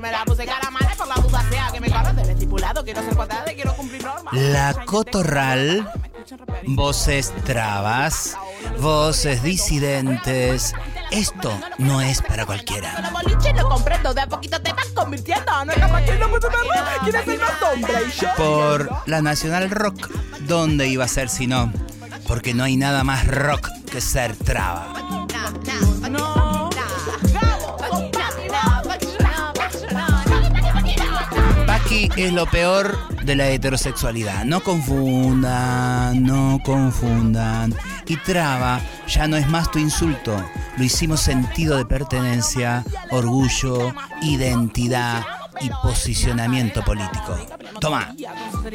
Me la puse cara mala por la duda sea que me corre del estipulado. Quiero ser cuadrada y quiero cumplir normas. La cotorral, voces trabas, voces disidentes. Esto no es para cualquiera. Los boliches lo comprendo, de a poquito te vas convirtiendo. No es capaz que no puede verlo. ¿Quieres ser más hombre? Y yo. Por la Nacional Rock, ¿dónde iba a ser si no? Porque no hay nada más rock que ser traba. Es lo peor de la heterosexualidad. No confundan, no confundan. Y traba ya no es más tu insulto. Lo hicimos sentido de pertenencia, orgullo, identidad y posicionamiento político. Toma. Ese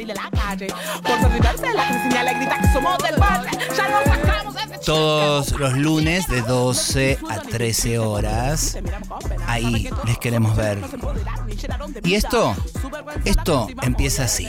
Todos los lunes de 12 a 13 horas. Ahí les queremos ver. Y esto, esto empieza así.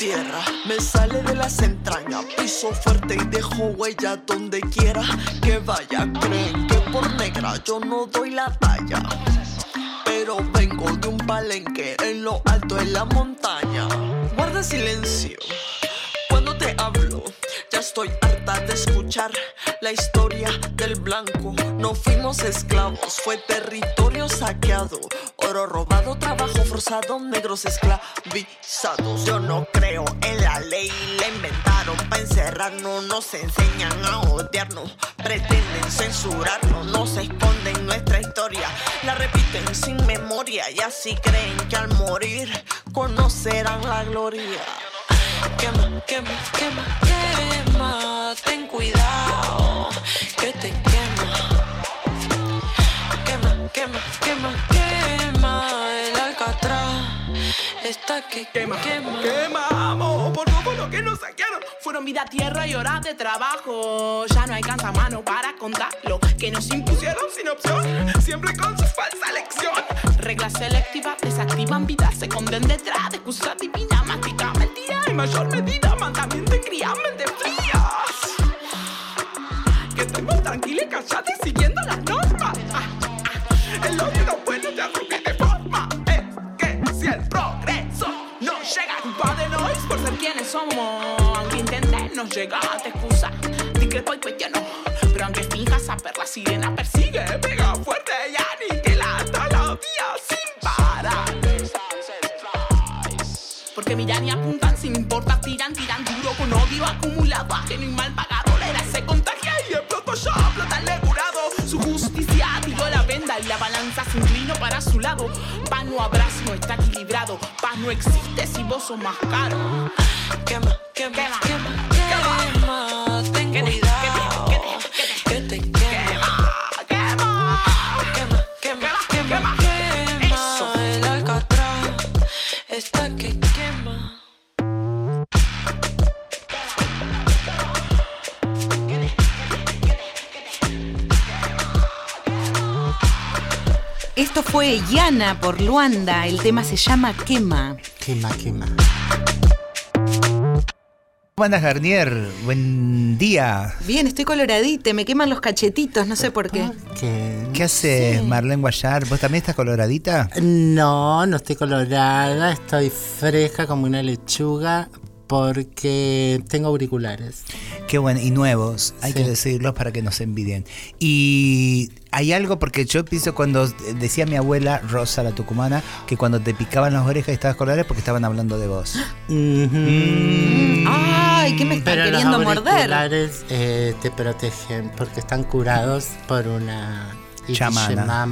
Tierra me sale de las entrañas. Piso fuerte y dejo huella donde quiera que vaya. Creen que por negra yo no doy la talla. Pero vengo de un palenque en lo alto de la montaña. Guarda silencio te hablo. Ya estoy harta de escuchar la historia del blanco. No fuimos esclavos, fue territorio saqueado. Oro robado, trabajo forzado, negros esclavizados. Yo no creo en la ley, la inventaron para encerrarnos. Nos enseñan a odiarnos, pretenden censurarnos. Nos esconden nuestra historia, la repiten sin memoria. Y así creen que al morir conocerán la gloria. Quema, quema, quema, quema. Ten cuidado que te quema. Quema, quema, quema, quema. El alcatraz está que quema. quema. Quemamos Fueron vida, tierra y horas de trabajo. Ya no alcanza mano para contarlo. Que nos impusieron sin opción, siempre con su falsa lección. Reglas selectivas desactivan vidas, se esconden detrás de excusas divinas. Mastica mentira en mayor medida, mandamiento en cría, mente frías. Que estemos tranquilos y callados y siguiendo las normas. Ah, ah. El somos. Aunque intenten no llegar a te excusa. Discrepo y cuestiono. Pero aunque finjas saber, la sirena persigue. Pega fuerte y aniquila todos los días sin parar. Porque miran y apuntan sin importar, tiran, tiran duro con odio acumulado, ajeno y mal pagado. La era se contagia y pronto ya el curado. Su justicia tiró la venda y la balanza se inclinó para su lado. Paz no habrá si no está equilibrado. Paz no existe si vos sos más caro. Quema, quema, quema, quema. Fue Yana por Luanda. El tema se llama Quema. Quema, quema. ¿Cómo andas, Garnier? Buen día. Bien, estoy coloradita, me queman los cachetitos, no sé por qué. Que- ¿Qué haces, Marlene Guayar? ¿Vos también estás coloradita? No, no estoy colorada, estoy fresca como una lechuga porque tengo auriculares. Qué bueno, y nuevos, hay Sí. que decirlos para que nos envidien. Y hay algo, porque yo pienso cuando decía mi abuela, Rosa la tucumana, que cuando te picaban las orejas y estabas es porque estaban hablando de vos. Ujú. Ay, ¿qué me están Pero los queriendo morder? auriculares eh, te protegen porque están curados por una Chamana.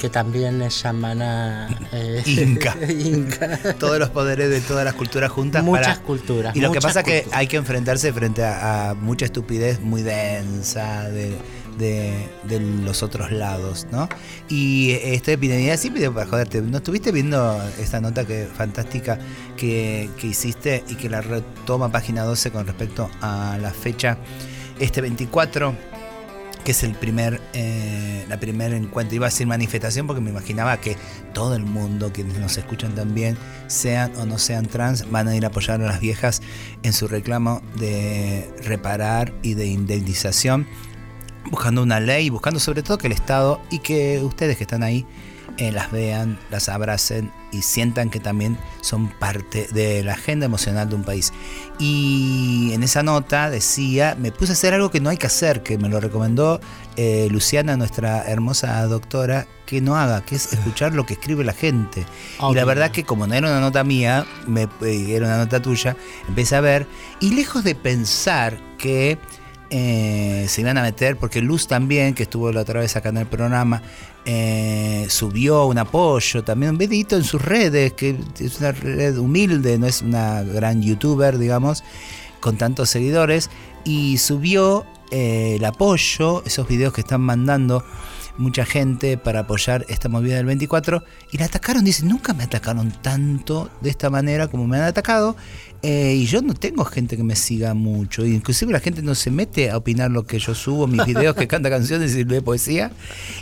Que también es chamana eh, Inca. Inca. Todos los poderes de todas las culturas juntas. Muchas para- culturas, Y lo que pasa es que hay que enfrentarse frente a, a mucha estupidez muy densa de, de- de los otros lados, ¿no? Y esta epidemia, sí pido para joderte, ¿no estuviste viendo esta nota que fantástica que, que hiciste y que la retoma página 12 con respecto a la fecha este 24? Que es el primer, eh, la primer encuentro. Iba a decir manifestación porque me imaginaba que todo el mundo, quienes nos escuchan también, sean o no sean trans, van a ir a apoyar a las viejas en su reclamo de reparar y de indemnización, buscando una ley, buscando sobre todo que el Estado y que ustedes que están ahí eh, las vean, las abracen y sientan que también son parte de la agenda emocional de un país. Y en esa nota decía, me puse a hacer algo que no hay que hacer, que me lo recomendó eh, Luciana, nuestra hermosa doctora, que no haga, que es escuchar lo que escribe la gente. Y la verdad que como no era una nota mía, me, eh, era una nota tuya, empecé a ver, y lejos de pensar que... se iban a meter, porque Luz también, que estuvo la otra vez acá en el programa, eh, subió un apoyo, también un vedito en sus redes, que es una red humilde, no es una gran youtuber, digamos, con tantos seguidores, y subió eh, el apoyo, esos videos que están mandando mucha gente para apoyar esta movida del 24 y la atacaron, dicen, nunca me atacaron tanto de esta manera como me han atacado eh, y yo no tengo gente que me siga mucho, inclusive la gente no se mete a opinar lo que yo subo, mis videos que canta canciones y lee poesía.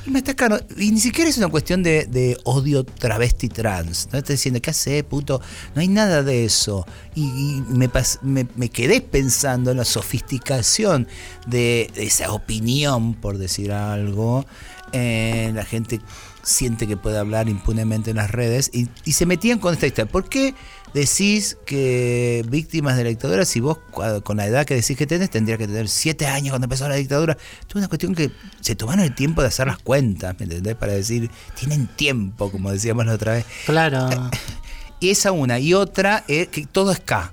Y me atacaron, y ni siquiera es una cuestión de, odio travesti trans, no estoy diciendo, ¿qué hace, puto? No hay nada de eso y, me, me, quedé pensando en la sofisticación de esa opinión, por decir algo, eh, la gente siente que puede hablar impunemente en las redes y, se metían con esta historia. ¿Por qué decís que víctimas de la dictadura, si vos con la edad que decís que tenés, tendría que tener siete años cuando empezó la dictadura? Es una cuestión que se tomaron el tiempo de hacer las cuentas, ¿me entendés? Para decir, tienen tiempo, como decíamos la otra vez. Claro. Y esa una. Y otra es que todo es K.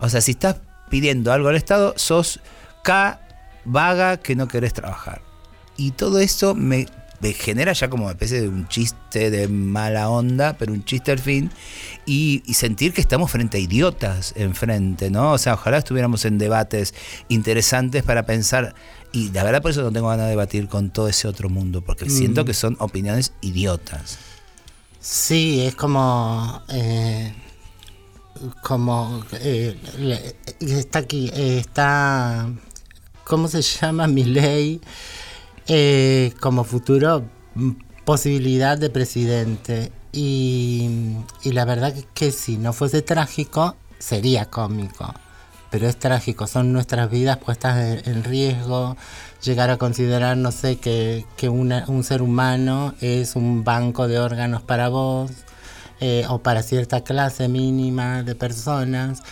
O sea, si estás pidiendo algo al Estado, sos K vaga que no querés trabajar y todo eso me, genera ya como una especie de un chiste de mala onda, pero un chiste al fin, y, sentir que estamos frente a idiotas enfrente, ¿no? O sea, ojalá estuviéramos en debates interesantes para pensar, y la verdad por eso no tengo ganas de debatir con todo ese otro mundo, porque mm. siento que son opiniones idiotas. Sí, es como... Eh, como eh, está aquí, está, ¿cómo se llama mi ley? Eh, como futuro mm, posibilidad de presidente. Y, la verdad que, que, si no fuese trágico, sería cómico. Pero es trágico, son nuestras vidas puestas en, riesgo. Llegar a considerar, no sé, que, un ser humano es un banco de órganos para vos eh, o para cierta clase mínima de personas.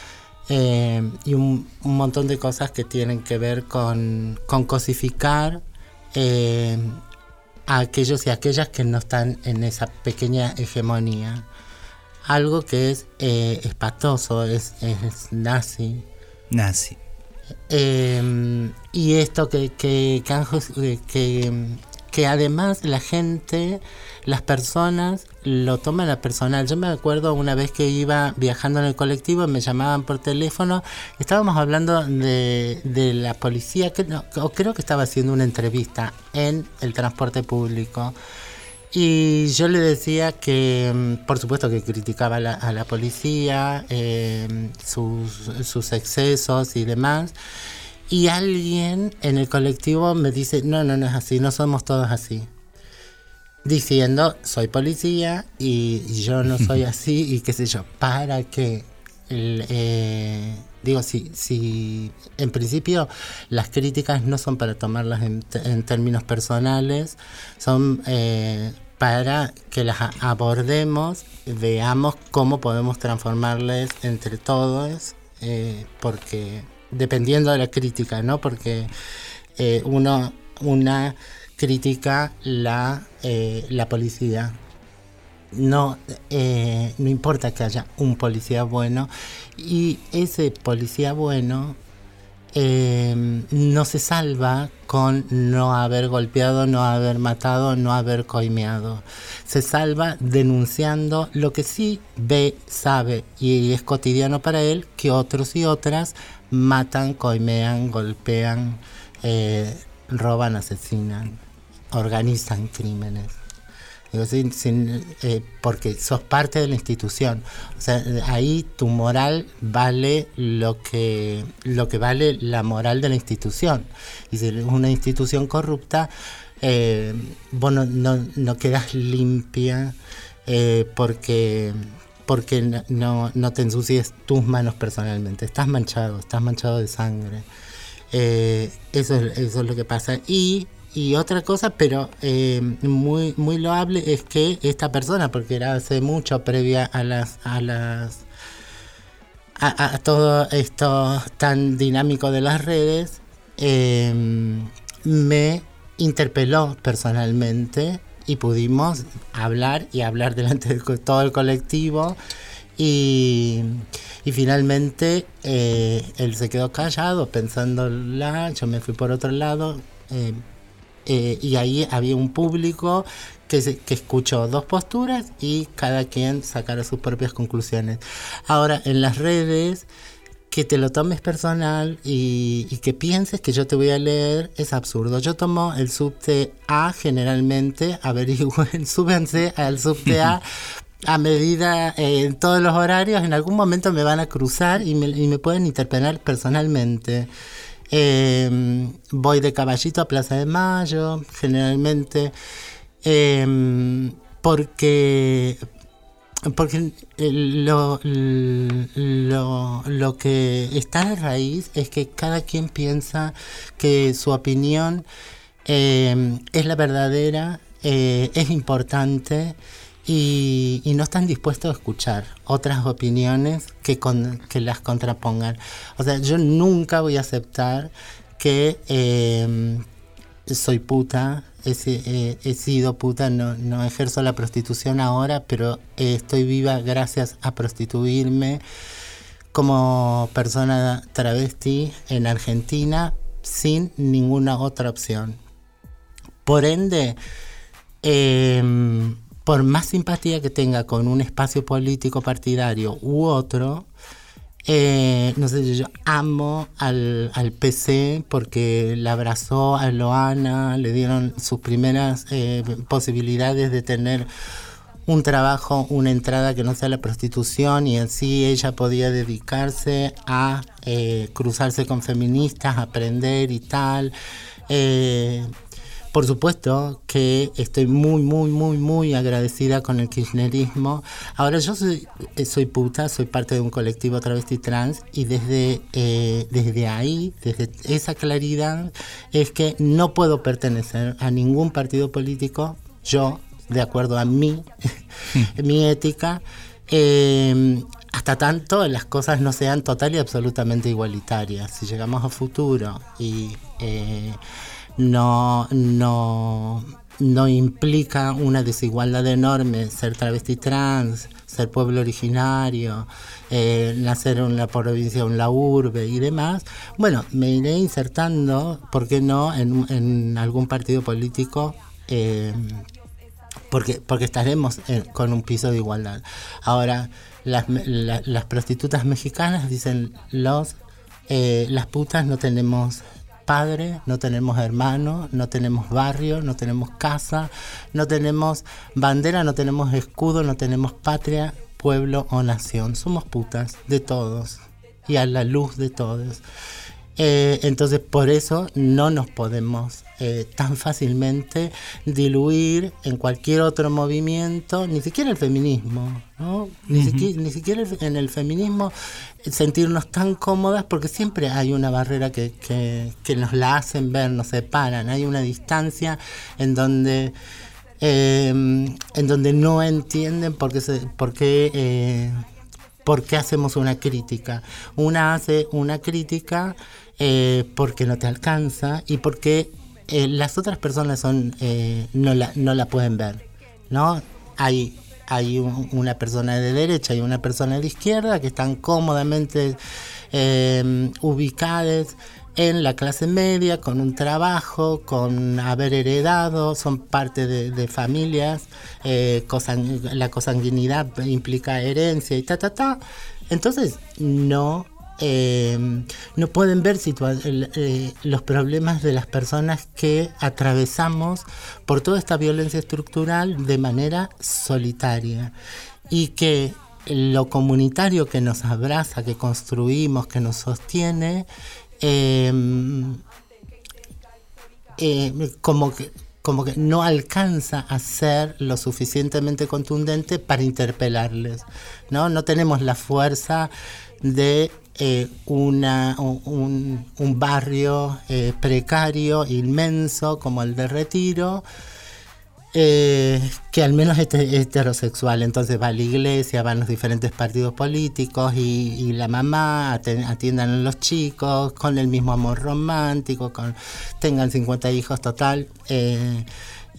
Eh, y un, montón de cosas que tienen que ver con, con cosificar eh, a aquellos y aquellas que no están en esa pequeña hegemonía. Algo que es eh, espatoso, es, es, nazi. Nazi. Eh, y esto que, que, que, que además la gente, las personas lo toman a personal. Yo me acuerdo una vez que iba viajando en el colectivo, me llamaban por teléfono, estábamos hablando de, la policía, que, o creo que estaba haciendo una entrevista en el transporte público. Y yo le decía que, mm, por supuesto, que criticaba a la, policía, eh, sus, sus excesos y demás. Y alguien en el colectivo me dice, no, no, no es así, no somos todos así. Diciendo, soy policía y yo no soy así y qué sé yo, para que, eh, digo, si, si en principio las críticas no son para tomarlas en, términos personales, son eh, para que las abordemos, veamos cómo podemos transformarles entre todos, eh, porque dependiendo de la crítica, ¿no? Porque eh, uno, una critica la, eh, la policía. No, eh, no importa que haya un policía bueno y ese policía bueno no se salva con no haber golpeado, no haber matado, no haber coimeado. Se salva denunciando lo que sí ve, sabe y es cotidiano para él que otros y otras matan, coimean, golpean, eh, roban, asesinan, organizan crímenes. Digo, sin, eh, porque sos parte de la institución. O sea, ahí tu moral vale lo que, lo que vale la moral de la institución. Y si es una institución corrupta, eh, vos no, no, no quedas limpia eh, porque porque no, no te ensucies tus manos personalmente. Estás manchado, estás manchado de sangre. Eh, eso, es, eso es lo que pasa. Y, y otra cosa, pero eh, muy, muy loable, es que esta persona, porque era hace mucho previa a las... A las a todo esto tan dinámico de las redes, eh, me interpeló personalmente y pudimos hablar y hablar delante de todo el colectivo y, y finalmente eh, él se quedó callado pensándola, yo me fui por otro lado eh, eh, y ahí había un público que, que escuchó dos posturas y cada quien sacara sus propias conclusiones. Ahora, en las redes, que te lo tomes personal y, que pienses que yo te voy a leer es absurdo. Yo tomo el subte A generalmente, averigüen, súbense al subte A a medida eh, en todos los horarios, en algún momento me van a cruzar y me, pueden interpelar personalmente. Eh, voy de caballito a Plaza de Mayo, generalmente, eh, porque porque lo, lo, lo que está de raíz es que cada quien piensa que su opinión eh, es la verdadera, eh, es importante y, y no están dispuestos a escuchar otras opiniones que, con, que las contrapongan. O sea, yo nunca voy a aceptar que eh, soy puta, he, si- he sido puta, no, ejerzo la prostitución ahora, pero eh, estoy viva gracias a prostituirme como persona travesti en Argentina sin ninguna otra opción. Por ende, eh, por más simpatía que tenga con un espacio político partidario u otro, eh, no sé, yo amo al, al PC porque le abrazó a Loana, le dieron sus primeras eh, posibilidades de tener un trabajo, una entrada que no sea la prostitución y así ella podía dedicarse a eh, cruzarse con feministas, aprender y tal. Eh, por supuesto que estoy muy, muy, muy, muy agradecida con el kirchnerismo. Ahora yo soy, eh, soy puta, soy parte de un colectivo travesti trans y desde, eh, desde ahí, desde esa claridad, es que no puedo pertenecer a ningún partido político, yo, de acuerdo a mí, mi ética, eh, hasta tanto las cosas no sean total y absolutamente igualitarias. Si llegamos a futuro y eh, no, no, no implica una desigualdad enorme ser travesti trans, ser pueblo originario, eh, nacer en la provincia en la urbe y demás, bueno, me iré insertando, ¿por qué no?, en, en algún partido político. eh, porque, porque estaremos eh, con un piso de igualdad. Ahora, las, la- las prostitutas mexicanas dicen, los, eh, las putas no tenemos padre, no tenemos hermano, no tenemos barrio, no tenemos casa, no tenemos bandera, no tenemos escudo, no tenemos patria, pueblo o nación. Somos putas de todos y a la luz de todos. Eh, entonces por eso no nos podemos eh, tan fácilmente diluir en cualquier otro movimiento, ni siquiera el feminismo, ¿no? ni, siqui- ni siquiera el- en el feminismo eh, sentirnos tan cómodas porque siempre hay una barrera que, que, que nos la hacen ver, nos separan, hay una distancia en donde... eh, en donde no entienden por qué, se- por qué eh, ¿Por qué hacemos una crítica? Una hace una crítica eh, porque no te alcanza y porque eh, las otras personas son eh, no, la, no la pueden ver. ¿no? Hay, hay un- una persona de derecha y una persona de izquierda que están cómodamente eh, ubicadas en la clase media, con un trabajo, con haber heredado, son parte de, familias, la consanguinidad implica herencia y ta, ta, ta. Entonces, no eh, no pueden ver eh, los problemas de las personas que atravesamos por toda esta violencia estructural de manera solitaria y que lo comunitario que nos abraza, que construimos, que nos sostiene, eh, como que como que no alcanza a ser lo suficientemente contundente para interpelarles, ¿no? No tenemos la fuerza de eh, una, un, barrio eh, precario, inmenso, como el de Retiro, eh, que al menos es heterosexual. Entonces va a la iglesia, van los diferentes partidos políticos y, la mamá atiendan a los chicos con el mismo amor romántico, con, tengan 50 hijos total.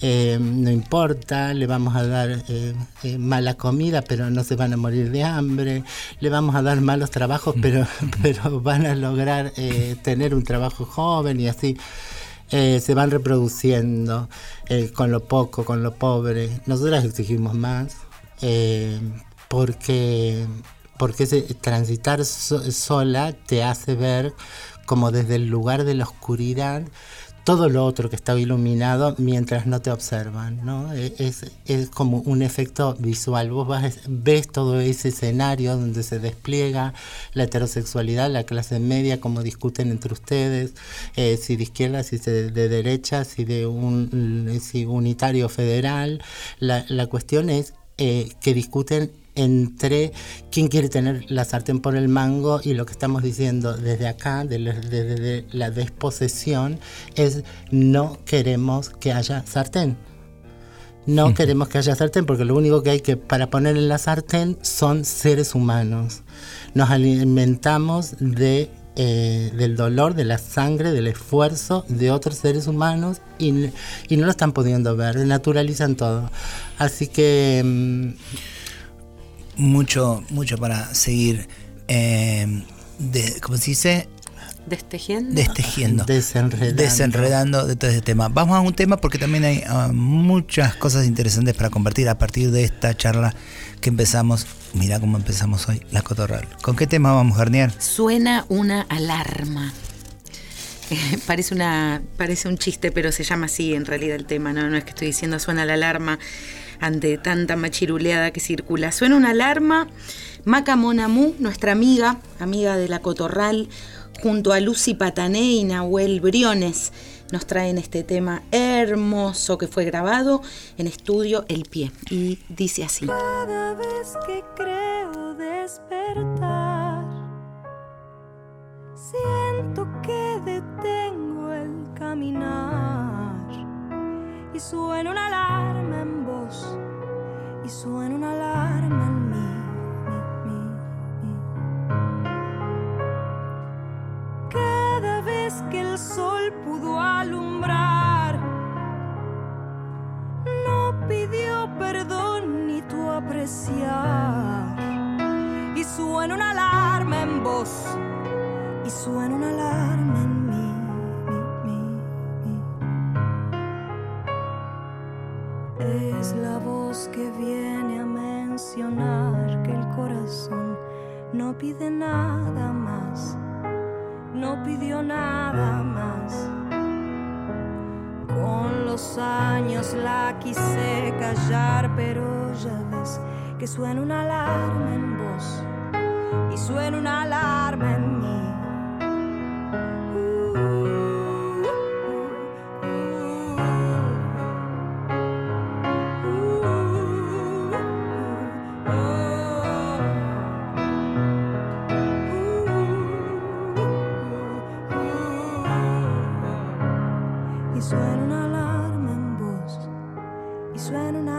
No importa, le vamos a dar eh, eh, mala comida, pero no se van a morir de hambre, le vamos a dar malos trabajos, mm. pero, pero van a lograr tener un trabajo joven y así. se van reproduciendo con lo poco, con lo pobre. Nosotras exigimos más porque, porque transitar sola te hace ver como desde el lugar de la oscuridad todo lo otro que está iluminado mientras no te observan, ¿no? E, es, es como un efecto visual. Vos vas, ves todo ese escenario donde se despliega la heterosexualidad, la clase media, como discuten entre ustedes, eh, si de izquierda, si de, derecha, si de un si unitario federal. La, la cuestión es eh, que discuten entre quién quiere tener la sartén por el mango y lo que estamos diciendo desde acá, desde, la desposesión, es no queremos que haya sartén. No queremos que haya sartén porque lo único que hay que para poner en la sartén son seres humanos. Nos alimentamos de eh, del dolor, de la sangre, del esfuerzo de otros seres humanos y, y no lo están pudiendo ver, naturalizan todo. Así que... Mm, mucho, mucho para seguir, eh, de, ¿cómo se dice? Destejiendo. Destejiendo. Desenredando. Desenredando de todo este tema. Vamos a un tema porque también hay ah, muchas cosas interesantes para compartir a partir de esta charla que empezamos. Mira cómo empezamos hoy, la cotorral. ¿Con qué tema vamos, Garnier? Suena una alarma. parece, una, parece un chiste, pero se llama así en realidad el tema, ¿no? No es que estoy diciendo suena la alarma ante tanta machiruleada que circula. Suena una alarma. Maca Monamú, nuestra amiga, amiga de la Cotorral, junto a Lucy Patané y Nahuel Briones, nos traen este tema hermoso que fue grabado en estudio El Pie. Y dice así. Cada vez que creo despertar, siento que detengo el caminar y suena una alarma y suena una alarma en mí, Cada vez que el sol pudo alumbrar, no pidió perdón ni tu apreciar. Y suena una alarma en voz y suena una alarma en que viene a mencionar que el corazón no pide nada más, no pidió nada más. Con los años la quise callar, pero ya ves que suena una alarma en voz y suena una alarma en mí. Cada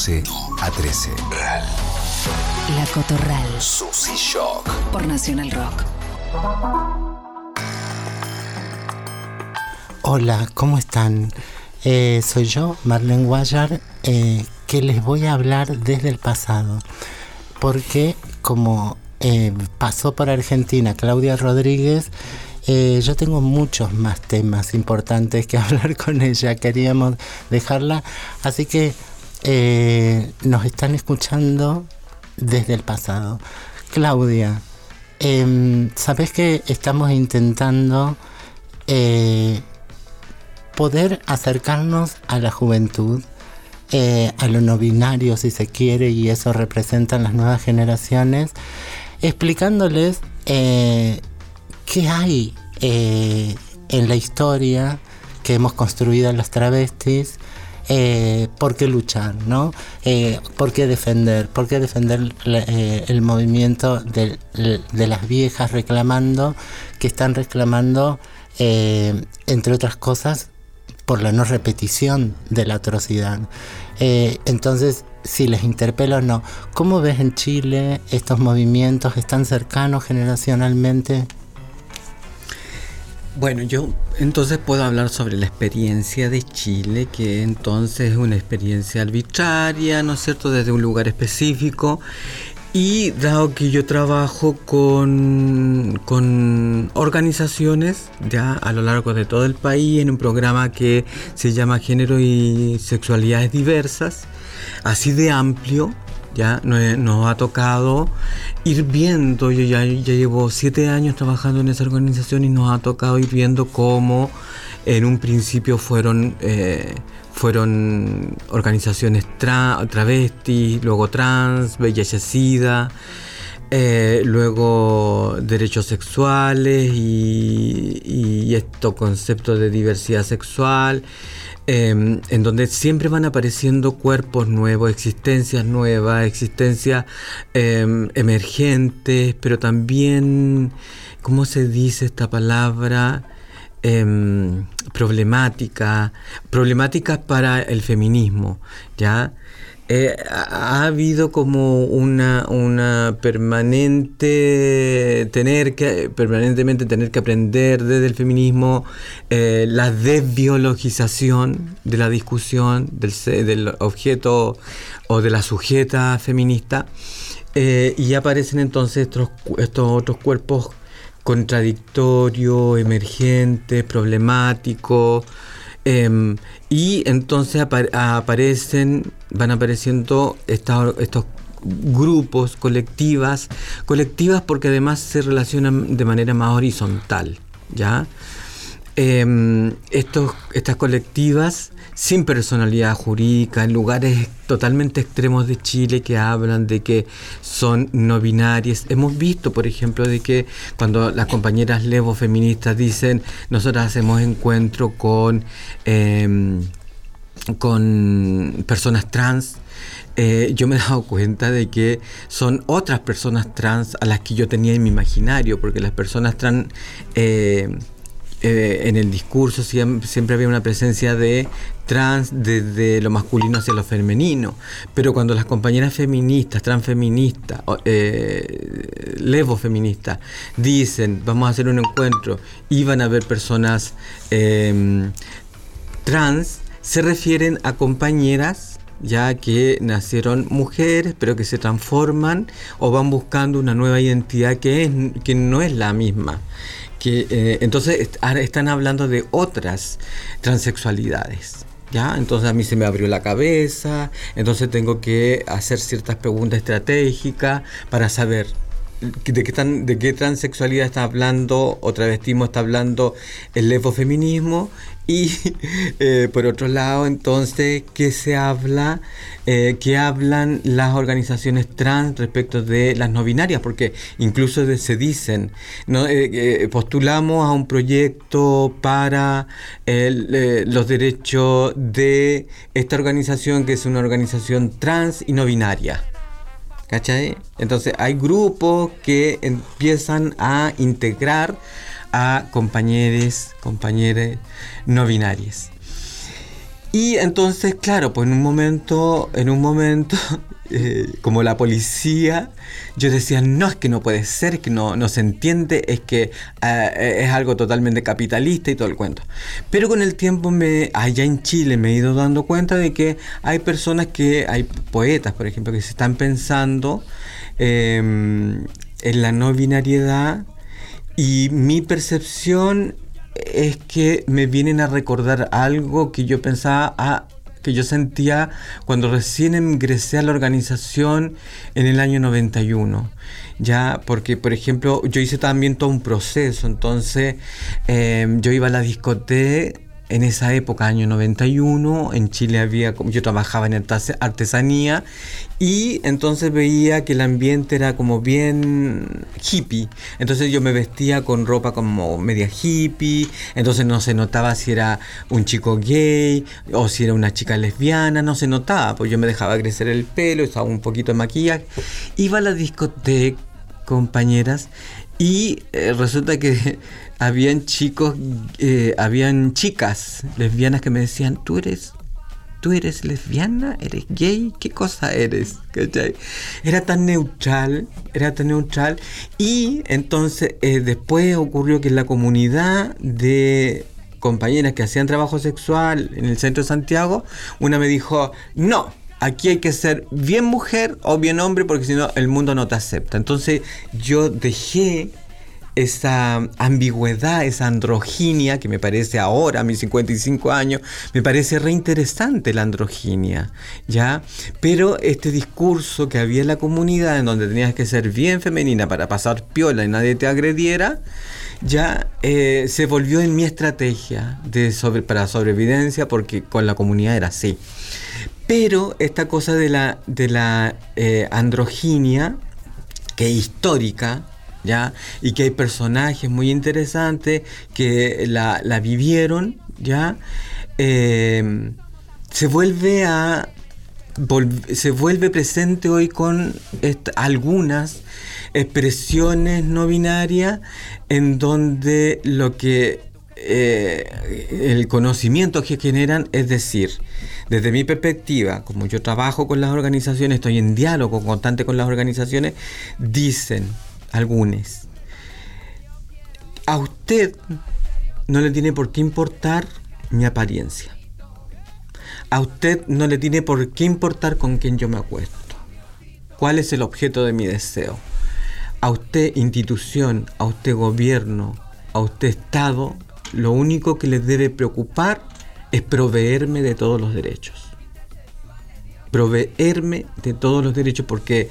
12 a 13. La Cotorral. Susi Shock. Por Nacional Rock. Hola, ¿cómo están? Eh, soy yo, Marlene Guayar, eh, que les voy a hablar desde el pasado. Porque como eh, pasó por Argentina Claudia Rodríguez, eh, yo tengo muchos más temas importantes que hablar con ella. Queríamos dejarla. Así que eh, nos están escuchando desde el pasado. Claudia, em, ¿sabes que estamos intentando eh, poder acercarnos a la juventud? eh, a lo no binario si se quiere y eso representan las nuevas generaciones, explicándoles eh, qué hay eh, en la historia que hemos construido las travestis, eh, por qué luchar, ¿no? Eh, por qué defender, por qué defender eh, el movimiento de, de las viejas reclamando, que están reclamando, eh, entre otras cosas, por la no repetición de la atrocidad. Eh, entonces, si les interpela o no, ¿cómo ves en Chile estos movimientos? ¿Están cercanos generacionalmente? Bueno, yo entonces puedo hablar sobre la experiencia de Chile, que entonces es una experiencia arbitraria, ¿no es cierto?, desde un lugar específico. Y dado que yo trabajo con, con organizaciones ya a lo largo de todo el país en un programa que se llama Género y Sexualidades Diversas, así de amplio, ya no- nos ha tocado ir viendo, yo ya, ya llevo siete años trabajando en esa organización y nos ha tocado ir viendo cómo en un principio fueron, eh, fueron organizaciones tra- travestis, luego trans, VIH-Sida, eh, luego derechos sexuales y, y estos conceptos de diversidad sexual, eh, en donde siempre van apareciendo cuerpos nuevos, existencias nuevas, existencias eh, emergentes, pero también, ¿cómo se dice esta palabra? Em, problemática, problemáticas para el feminismo, ¿ya? Eh, ha, ha habido como una, una permanente tener que permanentemente tener que aprender desde el feminismo eh, la desbiologización de la discusión del, del objeto o de la sujeta feminista eh, y aparecen entonces estos, estos otros cuerpos contradictorios, emergentes, problemáticos, em, y entonces apa- aparecen, van apareciendo estas- estos grupos, colectivas, colectivas porque además se relacionan de manera más horizontal, ¿ya? Em, estas colectivas sin personalidad jurídica, en lugares totalmente extremos de Chile que hablan de que son no binarias. Hemos visto, por ejemplo, de que cuando las compañeras levo feministas dicen, nosotras hacemos encuentro con, em, con personas trans, eh, yo me he dado cuenta de que son otras personas trans a las que yo tenía en mi imaginario, porque las personas trans eh, eh, en el discurso siem- siempre había una presencia de trans desde lo masculino hacia lo femenino, pero cuando las compañeras feministas, transfeministas, eh, lesbofeministas dicen vamos a hacer un encuentro y van a haber personas em, trans, se refieren a compañeras ya que nacieron mujeres pero que se transforman o van buscando una nueva identidad que, es, que no es la misma. Que, eh, entonces están hablando de otras transexualidades. ¿Ya? Entonces a mí se me abrió la cabeza, entonces tengo que hacer ciertas preguntas estratégicas para saber de qué, tan, de qué transexualidad está hablando o travestismo está hablando el lesbofeminismo y eh, por otro lado entonces qué se habla eh, qué hablan las organizaciones trans respecto de las no binarias porque incluso se dicen ¿no? Eh, eh, postulamos a un proyecto para el, eh, los derechos de esta organización que es una organización trans y no binaria ¿Cachai? Entonces hay grupos que empiezan a integrar a compañeros, compañeras no binarias. Y entonces, claro, pues en un momento, en un momento, eh, como la policía, yo decía, no, es que no puede ser, que no, no se entiende, es que eh, es algo totalmente capitalista y todo el cuento. Pero con el tiempo, me, allá en Chile, me he ido dando cuenta de que hay personas que, hay poetas, por ejemplo, que se están pensando em, en la no binariedad y mi percepción es que me vienen a recordar algo que yo pensaba, ah, que yo sentía cuando recién ingresé a la organización en el año 91. Ya, porque por ejemplo, yo hice también todo un proceso, entonces em, yo iba a la discoteca en esa época, año 91, en Chile había, yo trabajaba en artesanía y entonces veía que el ambiente era como bien hippie. Entonces yo me vestía con ropa como media hippie, entonces no se notaba si era un chico gay o si era una chica lesbiana, no se notaba, pues yo me dejaba crecer el pelo, estaba un poquito de maquillaje. Iba a la discoteca, compañeras, y eh, resulta que habían chicos, eh, habían chicas lesbianas que me decían, tú eres, tú eres lesbiana, eres gay, ¿qué cosa eres? Era tan neutral, era tan neutral. Y entonces eh, después ocurrió que en la comunidad de compañeras que hacían trabajo sexual en el centro de Santiago, una me dijo, no, aquí hay que ser bien mujer o bien hombre porque si no el mundo no te acepta. Entonces yo dejé esa ambigüedad, esa androginia que me parece ahora, a mis 55 años, me parece reinteresante la androginia, ¿ya? Pero este discurso que había en la comunidad, en donde tenías que ser bien femenina para pasar piola y nadie te agrediera, ya eh, se volvió en mi estrategia de sobre, para sobrevivencia porque con la comunidad era así. Pero esta cosa de la, de la eh, androginia, que es histórica, ¿ya? Y que hay personajes muy interesantes que la, vivieron, ¿ya? Eh, se vuelve a se vuelve presente hoy con algunas expresiones no binarias en donde lo que eh, el conocimiento que generan, es decir, desde mi perspectiva, como yo trabajo con las organizaciones, estoy en diálogo constante con las organizaciones, dicen, algunos. A usted no le tiene por qué importar mi apariencia. A usted no le tiene por qué importar con quién yo me acuesto. ¿Cuál es el objeto de mi deseo? A usted institución, a usted gobierno, a usted Estado, lo único que les debe preocupar es proveerme de todos los derechos. Proveerme de todos los derechos porque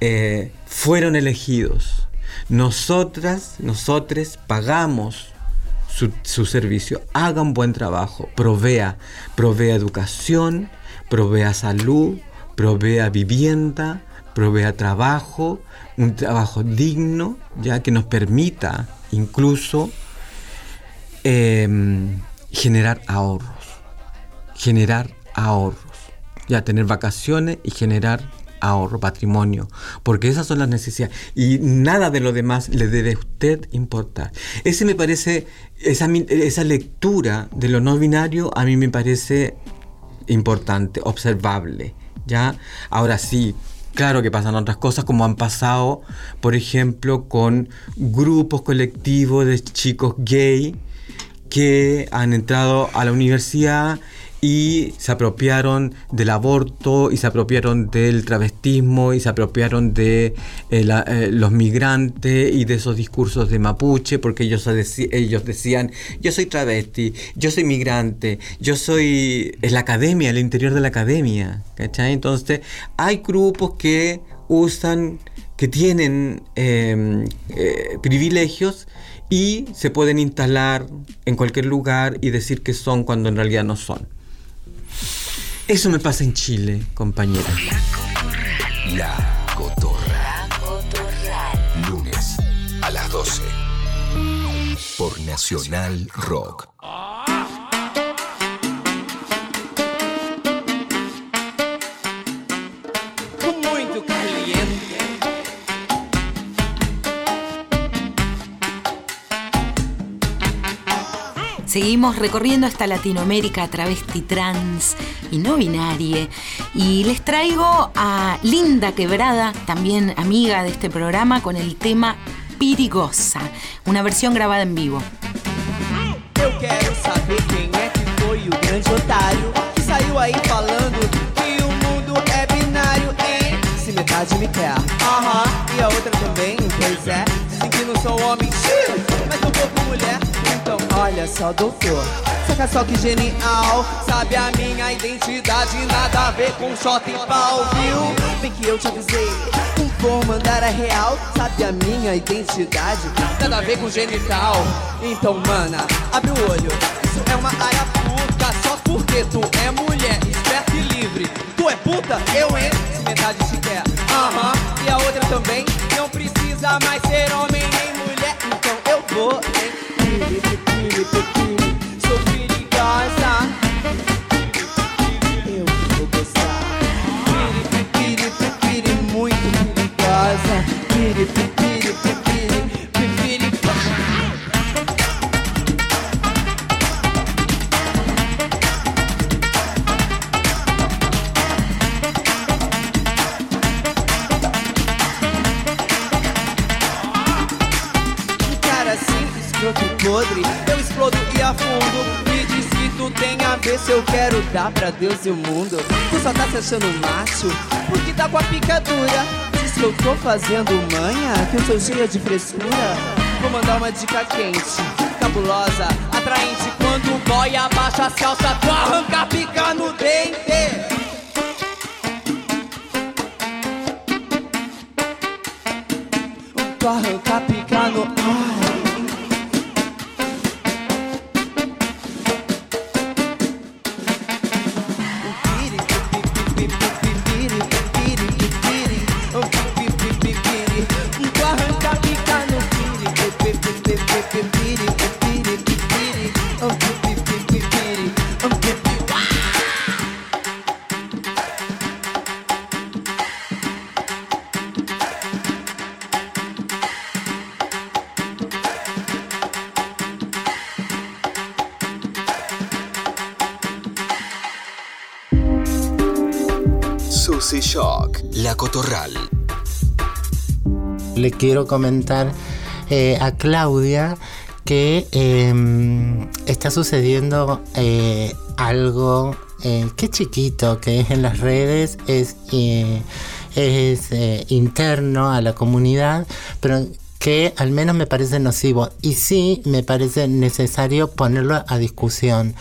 eh, fueron elegidos. Nosotras, nosotros pagamos su, servicio. Hagan buen trabajo. Provea, provea educación, provea salud, provea vivienda, provea trabajo, un trabajo digno, ya que nos permita incluso em, generar ahorros. Generar ahorros. Ya tener vacaciones y generar ahorro, patrimonio, porque esas son las necesidades y nada de lo demás le debe a usted importar. Ese me parece, esa, esa lectura de lo no binario a mí me parece importante, observable, ¿ya? Ahora sí, claro que pasan otras cosas como han pasado, por ejemplo, con grupos colectivos de chicos gay que han entrado a la universidad y se apropiaron del aborto y se apropiaron del travestismo y se apropiaron de eh, eh, los migrantes y de esos discursos de mapuche porque ellos, ellos decían yo soy travesti, yo soy migrante, yo soy en la academia, el interior de la academia, ¿cachai? Entonces hay grupos que usan, que tienen em, eh, privilegios y se pueden instalar en cualquier lugar y decir que son cuando en realidad no son. Eso me pasa en Chile, compañera. La Cotorra. La Cotorra. Lunes a las 12. Por Nacional Rock. Seguimos recorriendo esta Latinoamérica travesti trans y no binaria. Y les traigo a Linda Quebrada, también amiga de este programa, con el tema Pirigosa, una versión grabada en vivo. Eu quero saber quem é que foi o grande otário que saiu aí falando que o mundo é binário, hein? Se metade me quer, aham, e a outra também, pois é. Dizem que não sou homem, mas sou pouco mulher. Olha só, doutor, saca só que genial. Sabe a minha identidade, nada a ver com em pau, viu? Bem que eu te avisei, um for mandar é real. Sabe a minha identidade, nada a ver com genital. Então, mana, abre o olho, isso é uma área puta. Só porque tu é mulher, esperta e livre. Tu é puta, eu? Se metade te quer, aham, e a outra também. Não precisa mais ser homem pra Deus e o mundo. Tu só tá se achando macho Porque tá com a picadura Diz que eu tô fazendo manha Que eu sou cheia de frescura. Vou mandar uma dica quente Cabulosa, atraente. Quando o boy abaixa a calça Tu arranca a pica no dente. Tu arranca a pica no... quiero comentar eh, a Claudia que eh, está sucediendo eh, algo eh, que chiquito, que es en las redes, es, es interno a la comunidad, pero que al menos me parece nocivo y sí me parece necesario ponerlo a discusión.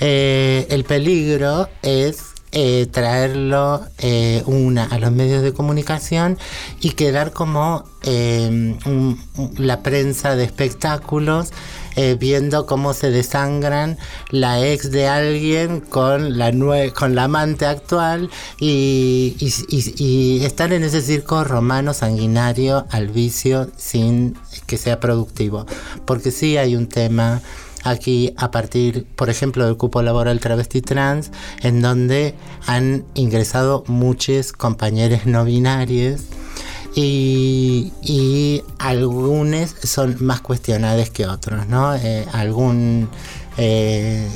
El peligro es eh, traerlo eh, una a los medios de comunicación y quedar como eh, un- la prensa de espectáculos eh, viendo cómo se desangran la ex de alguien con la nue- con la amante actual y, y, y- y estar en ese circo romano sanguinario al vicio sin que sea productivo. Porque sí hay un tema aquí a partir, por ejemplo, del cupo laboral travesti trans, en donde han ingresado muchos compañeros no binarios y, y algunos son más cuestionados que otros, ¿no? Eh, algún... eh,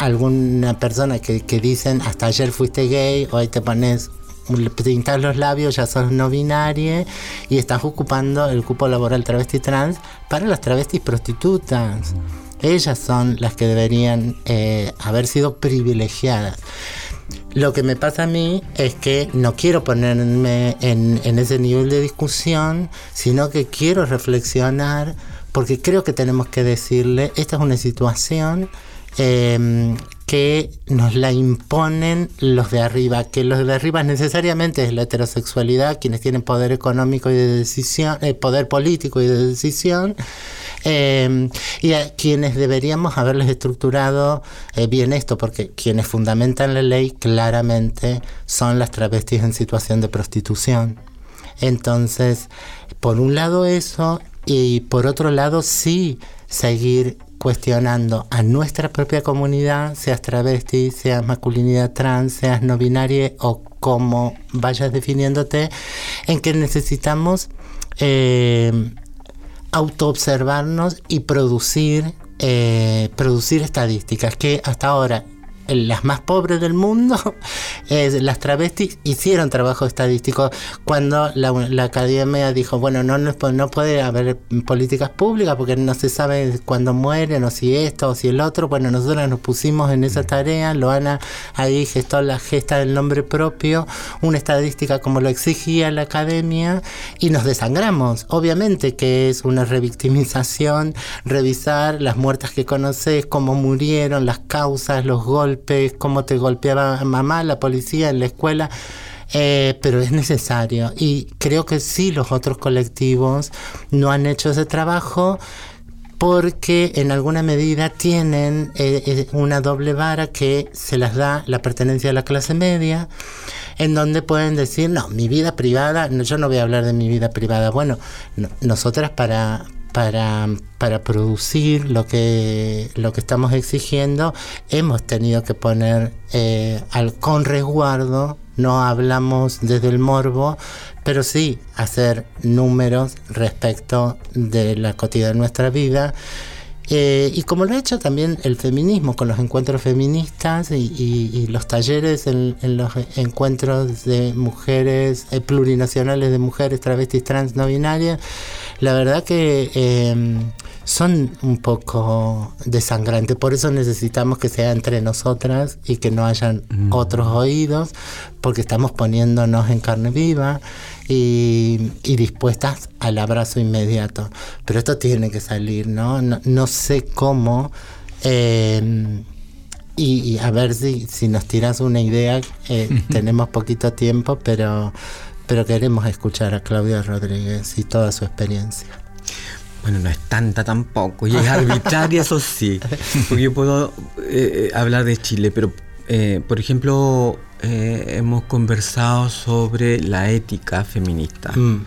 alguna persona que, que dicen hasta ayer fuiste gay, hoy te pones pintas los labios, ya sos no binaria y estás ocupando el cupo laboral travesti trans para las travestis prostitutas. Ellas son las que deberían eh, haber sido privilegiadas. Lo que me pasa a mí es que no quiero ponerme en, en ese nivel de discusión, sino que quiero reflexionar porque creo que tenemos que decirle, esta es una situación eh, que nos la imponen los de arriba, que los de arriba necesariamente es la heterosexualidad, quienes tienen poder económico y de decisión, eh, poder político y de decisión, eh, y a quienes deberíamos haberles estructurado eh, bien esto, porque quienes fundamentan la ley claramente son las travestis en situación de prostitución. Entonces, por un lado eso, y por otro lado sí seguir cuestionando a nuestra propia comunidad, seas travesti, seas masculinidad trans, seas no binaria o como vayas definiéndote, en que necesitamos eh, autoobservarnos y producir eh, producir estadísticas que hasta ahora las más pobres del mundo, eh, las travestis hicieron trabajo estadístico cuando la, la academia dijo, bueno, no, no, no puede haber políticas públicas porque no se sabe cuándo mueren o si esto o si el otro. Bueno, nosotros nos pusimos en esa tarea, Loana ahí gestó la gesta del nombre propio, una estadística como lo exigía la academia y nos desangramos. Obviamente que es una revictimización, revisar las muertas que conoces, cómo murieron, las causas, los golpes cómo te golpeaba mamá, la policía en la escuela. Eh, pero es necesario y creo que sí los otros colectivos no han hecho ese trabajo porque en alguna medida tienen eh, eh, una doble vara que se las da la pertenencia a la clase media, en donde pueden decir, no, mi vida privada, no, yo no voy a hablar de mi vida privada. Bueno, nosotras para, para, para producir lo que, lo que estamos exigiendo, hemos tenido que poner eh, al, con resguardo, no hablamos desde el morbo, pero sí hacer números respecto de la cotidiana de nuestra vida. Eh, y como lo ha hecho también el feminismo con los encuentros feministas y, los talleres en, los encuentros de mujeres eh, plurinacionales de mujeres travestis trans no binarias, la verdad que em, son un poco desangrantes. Por eso necesitamos que sea entre nosotras y que no hayan mm. otros oídos, porque estamos poniéndonos en carne viva y, dispuestas al abrazo inmediato. Pero esto tiene que salir, ¿no? No, sé cómo. Em, y, a ver si, si nos tiras una idea, eh, tenemos poquito tiempo, pero pero queremos escuchar a Claudia Rodríguez y toda su experiencia. Bueno, no es tanta tampoco, y es arbitraria, eso sí, porque yo puedo eh, eh, hablar de Chile, pero eh, por ejemplo, hemos conversado sobre la ética feminista, mm.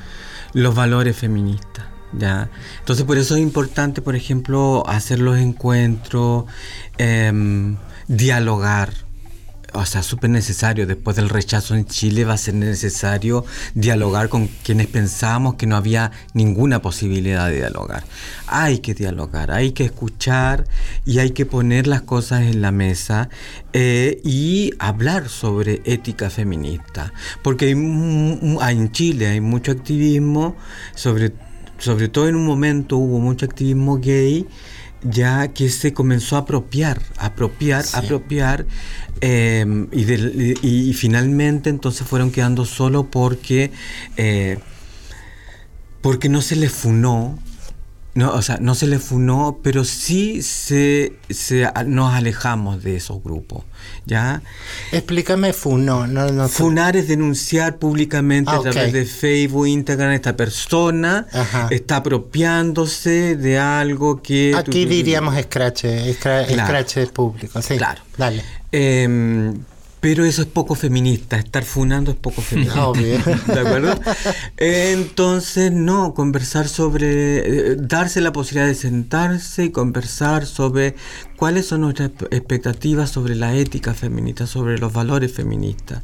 los valores feministas. ¿ya? Entonces, por eso es importante, por ejemplo, hacer los encuentros, em, dialogar o sea, súper necesario. Después del rechazo en Chile va a ser necesario dialogar con quienes pensábamos que no había ninguna posibilidad de dialogar. Hay que dialogar, hay que escuchar y hay que poner las cosas en la mesa eh, y hablar sobre ética feminista. Porque en Chile hay mucho activismo, sobre, sobre todo en un momento hubo mucho activismo gay ya que se comenzó a apropiar, apropiar, apropiar, em, y, finalmente entonces fueron quedando solo porque, eh, porque no se le funó no, o sea, no se le funó, pero sí se, nos alejamos de esos grupos, ¿ya? Explícame funó. No, Funar es denunciar públicamente a ah, través de Facebook, Instagram, esta persona está apropiándose de algo que... Aquí diríamos escrache, escrache público, sí. Claro. Dale. Eh, pero eso es poco feminista, estar funando es poco feminista. Obvio. ¿De acuerdo? Entonces, no, conversar sobre, eh, darse la posibilidad de sentarse y conversar sobre cuáles son nuestras expectativas sobre la ética feminista, sobre los valores feministas.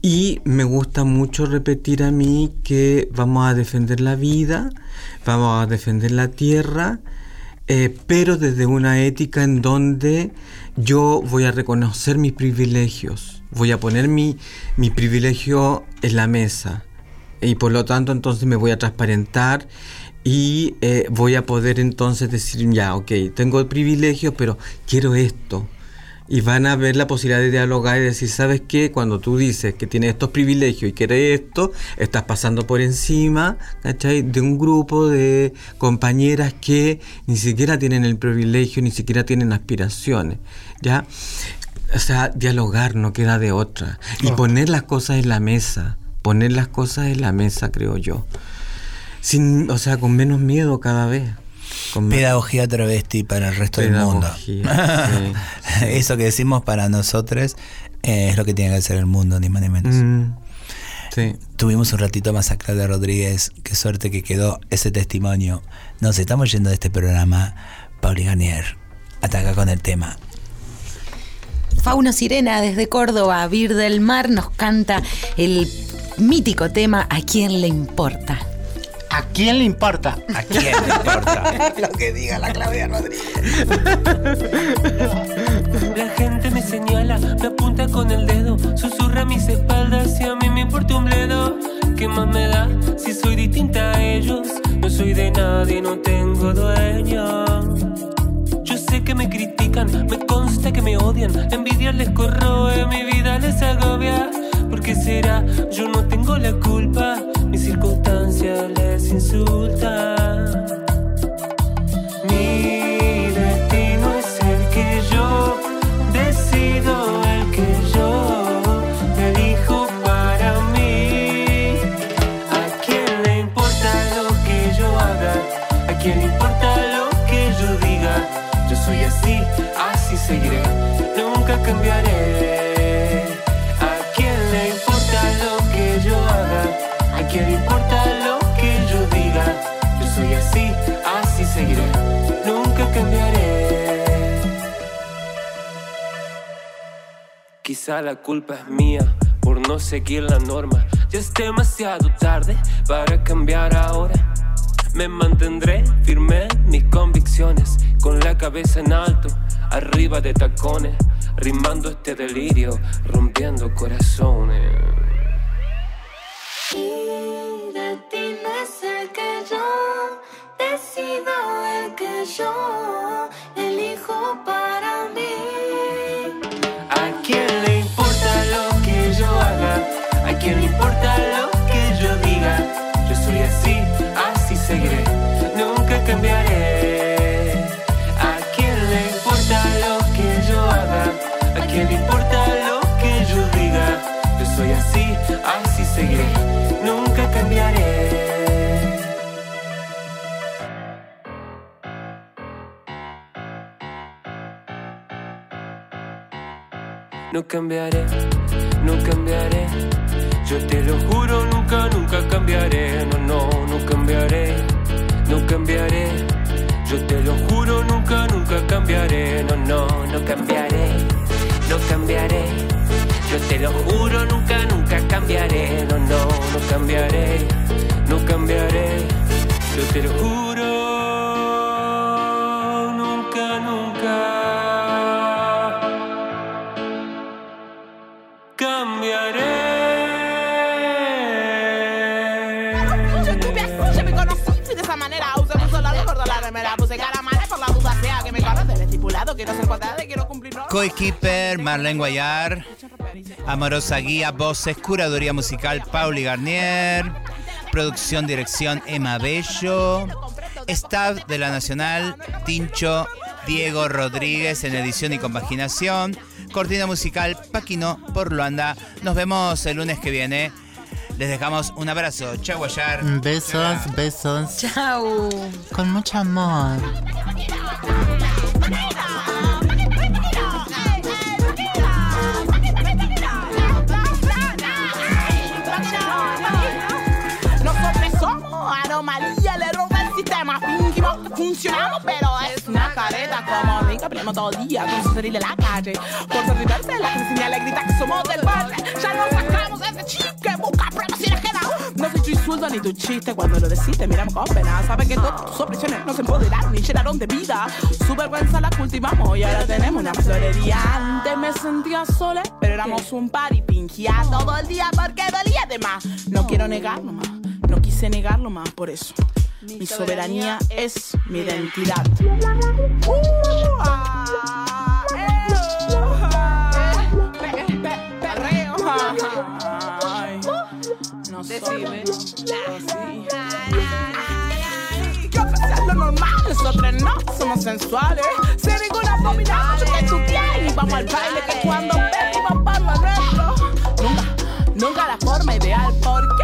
Y me gusta mucho repetir a mí que vamos a defender la vida, vamos a defender la tierra, eh, pero desde una ética en donde yo voy a reconocer mis privilegios, voy a poner mi, mi privilegio en la mesa. Y por lo tanto entonces me voy a transparentar y eh, voy a poder entonces decir, ya, ok, tengo privilegios, pero quiero esto, y van a ver la posibilidad de dialogar y decir, ¿sabes qué? Cuando tú dices que tienes estos privilegios y quieres esto, estás pasando por encima, ¿cachai? De un grupo de compañeras que ni siquiera tienen el privilegio, ni siquiera tienen aspiraciones, ¿ya? O sea, dialogar no queda de otra. Y poner las cosas en la mesa, poner las cosas en la mesa, creo yo. Sin, o sea, con menos miedo cada vez. Pedagogía travesti para el resto del mundo. Eso que decimos para nosotros eh, es lo que tiene que hacer el mundo, ni más ni menos. Mm, Tuvimos un ratito más a Claudia Rodríguez. Qué suerte que quedó ese testimonio. Nos estamos yendo de este programa. Pauli Garnier ataca con el tema. Fauna Sirena desde Córdoba, Vir del Mar, nos canta el mítico tema ¿A quién le importa? ¿A quién le importa? ¿A quién le importa? Lo que diga la Claudia Rodríguez. La gente me señala, me apunta con el dedo, susurra a mis espaldas y a mí me importa un bledo. ¿Qué más me da si soy distinta a ellos? No soy de nadie, no tengo dueño. Yo sé que me critican, me consta que me odian. La envidia les corroe, mi vida les agobia. ¿Por qué será? Yo no tengo la culpa, mis circunstancias les insultan. Mi destino es el que yo decido, el que yo elijo para mí. ¿A quién le importa lo que yo haga? ¿A quién le importa lo que yo diga? Yo soy así, así seguiré, nunca cambiaré. Quizá la culpa es mía por no seguir la norma. Ya es demasiado tarde para cambiar ahora. Me mantendré firme mis convicciones, con la cabeza en alto, arriba de tacones, rimando este delirio, rompiendo corazones. Mi destino es el que yo decido, el que yo elijo para No cambiaré, no cambiaré. Yo te lo juro, nunca, nunca cambiaré. No, no, no cambiaré, no cambiaré. Yo te lo juro, nunca, nunca cambiaré. No, no, no cambiaré, no cambiaré. Yo te lo juro, nunca, nunca cambiaré. No, no, no cambiaré, no cambiaré. Yo te lo juro, normas. Coequiper, Marlene Guayar. Amorosa guía, voces, curaduría musical, Pauli Garnier. Producción, dirección, Emma Bello. Staff de la Nacional, Tincho, Diego Rodríguez en edición y compaginación. Cortina musical, Paquino por Luanda. Nos vemos el lunes que viene. Les dejamos un abrazo. Chau, Guayar. Besos, besos. Chau. Con mucho amor. Todo el día con salir de la calle. Por ser diversa, la crecina le grita que somos del barrio. Ya nos sacamos de ese chip que busca pruebas y queda. No soy tu insulto ni tu chiste cuando lo decís, te miramos con pena. Sabes que todas tus opresiones nos empoderaron y llenaron de vida. Su vergüenza la cultivamos y ahora tenemos una florería. Antes me sentía sola, pero éramos un par y fingía todo el día porque dolía de más. No quiero negarlo más, no quise negarlo más por eso. Mi soberanía es mi identidad. Lo normal, nosotros no somos sensuales. Sin ninguna abominación que chutear y vamos al baile que cuando venimos para lo nuestro. Nunca, nunca la forma ideal. ¿Por